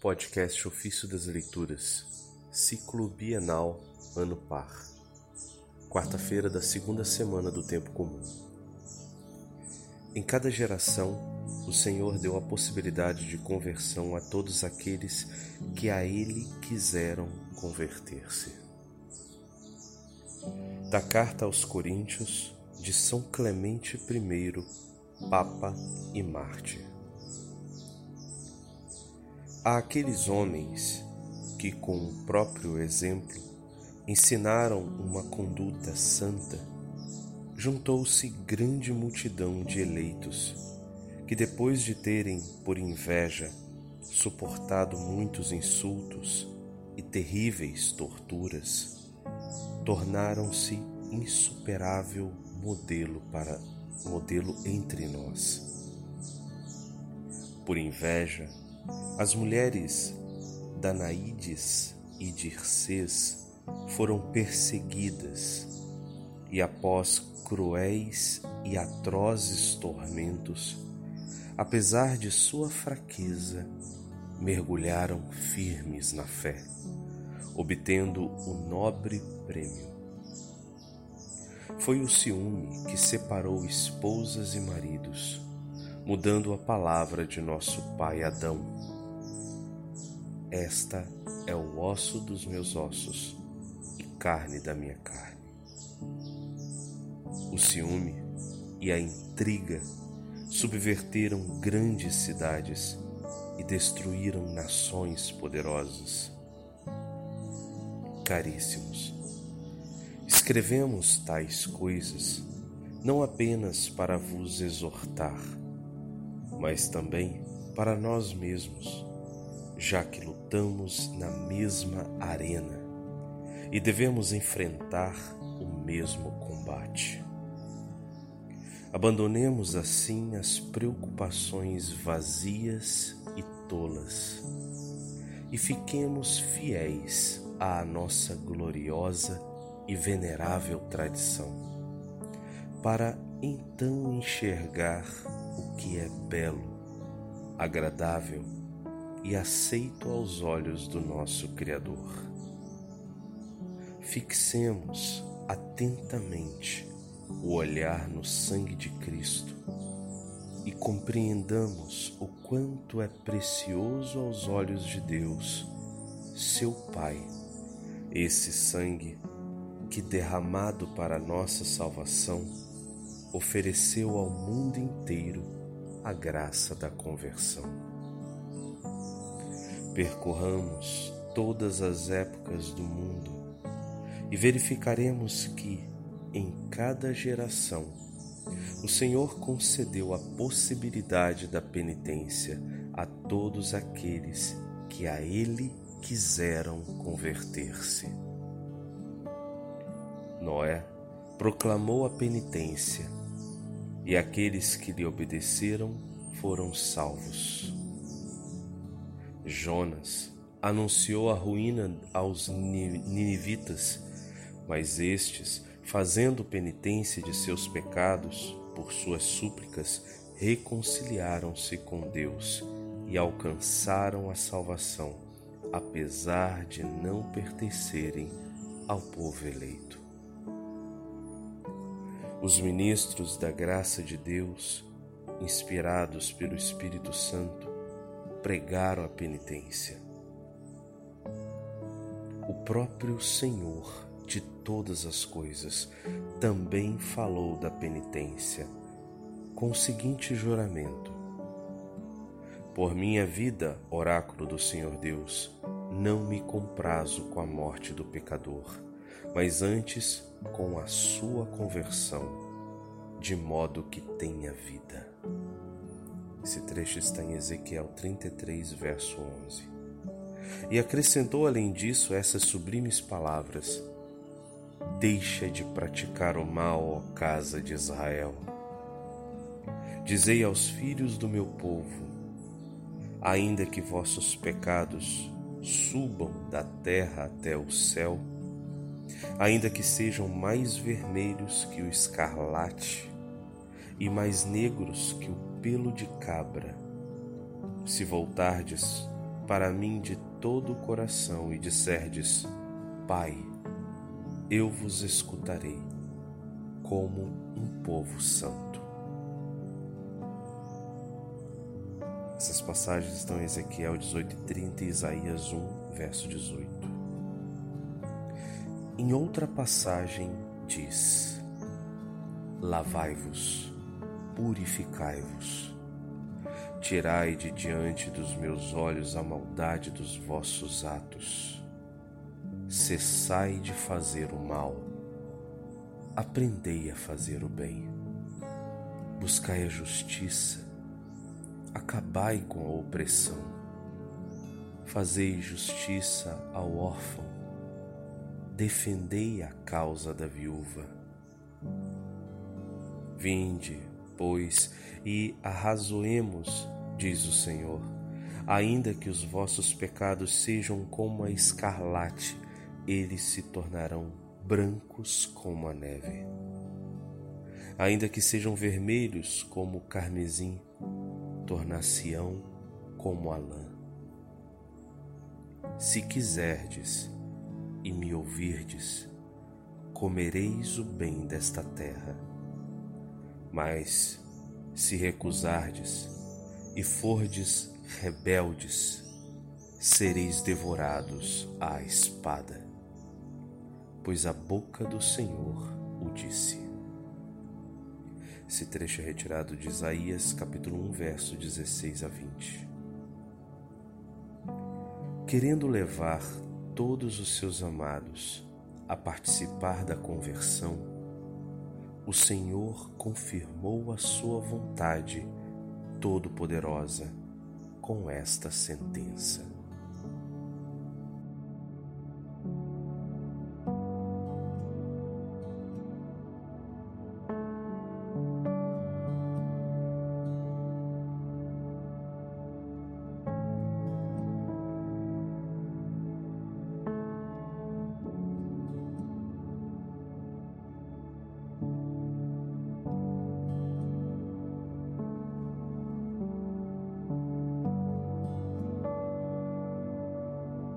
Podcast Ofício das Leituras, Ciclo Bienal, Ano Par. Quarta-feira da segunda semana do Tempo Comum. Em cada geração, o Senhor deu a possibilidade de conversão a todos aqueles que a Ele quiseram converter-se. Da carta aos Coríntios, de São Clemente I, Papa e Mártir. Aqueles homens que, com o próprio exemplo, ensinaram uma conduta santa, juntou-se grande multidão de eleitos, que depois de terem, por inveja, suportado muitos insultos e terríveis torturas, tornaram-se insuperável modelo para modelo entre nós. Por inveja, as mulheres Danaídes e Dircês foram perseguidas e, após cruéis e atrozes tormentos, apesar de sua fraqueza, mergulharam firmes na fé, obtendo o nobre prêmio. Foi o ciúme que separou esposas e maridos mudando a palavra de nosso pai Adão. Esta é o osso dos meus ossos e carne da minha carne. O ciúme e a intriga subverteram grandes cidades e destruíram nações poderosas. Caríssimos, escrevemos tais coisas não apenas para vos exortar, mas também para nós mesmos, já que lutamos na mesma arena e devemos enfrentar o mesmo combate. Abandonemos assim as preocupações vazias e tolas e fiquemos fiéis à nossa gloriosa e venerável tradição, para então enxergar que é belo, agradável e aceito aos olhos do nosso Criador. Fixemos atentamente o olhar no sangue de Cristo e compreendamos o quanto é precioso aos olhos de Deus, seu Pai, esse sangue que, derramado para nossa salvação, ofereceu ao mundo inteiro a graça da conversão. Percorramos todas as épocas do mundo e verificaremos que, em cada geração, o Senhor concedeu a possibilidade da penitência a todos aqueles que a Ele quiseram converter-se. Noé proclamou a penitência e aqueles que lhe obedeceram foram salvos. Jonas anunciou a ruína aos ninivitas, mas estes, fazendo penitência de seus pecados por suas súplicas, reconciliaram-se com Deus e alcançaram a salvação, apesar de não pertencerem ao povo eleito. Os ministros da graça de Deus, inspirados pelo Espírito Santo, pregaram a penitência. O próprio Senhor de todas as coisas também falou da penitência, com o seguinte juramento: Por minha vida, oráculo do Senhor Deus, não me comprazo com a morte do pecador mas antes com a sua conversão, de modo que tenha vida. Esse trecho está em Ezequiel 33, verso 11. E acrescentou além disso essas sublimes palavras: Deixa de praticar o mal, ó casa de Israel. Dizei aos filhos do meu povo: ainda que vossos pecados subam da terra até o céu, ainda que sejam mais vermelhos que o escarlate e mais negros que o pelo de cabra. Se voltardes para mim de todo o coração e disserdes: Pai, eu vos escutarei, como um povo santo. Essas passagens estão em Ezequiel 18:30 e Isaías 1, verso 18. Em outra passagem diz: Lavai-vos, purificai-vos, tirai de diante dos meus olhos a maldade dos vossos atos. Cessai de fazer o mal, aprendei a fazer o bem. Buscai a justiça, acabai com a opressão. Fazei justiça ao órfão, defendei a causa da viúva. Vinde, pois, e arrazoemos, diz o Senhor, ainda que os vossos pecados sejam como a escarlate, eles se tornarão brancos como a neve. Ainda que sejam vermelhos como o carmesim, tornar-se-ão como a lã. Se quiserdes e me ouvirdes, comereis o bem desta terra. Mas se recusardes e fordes rebeldes, sereis devorados à espada, pois a boca do Senhor o disse. Esse trecho é retirado de Isaías, capítulo 1, verso 16 a 20. Querendo levar todos os seus amados a participar da conversão, o Senhor confirmou a sua vontade todo-poderosa com esta sentença.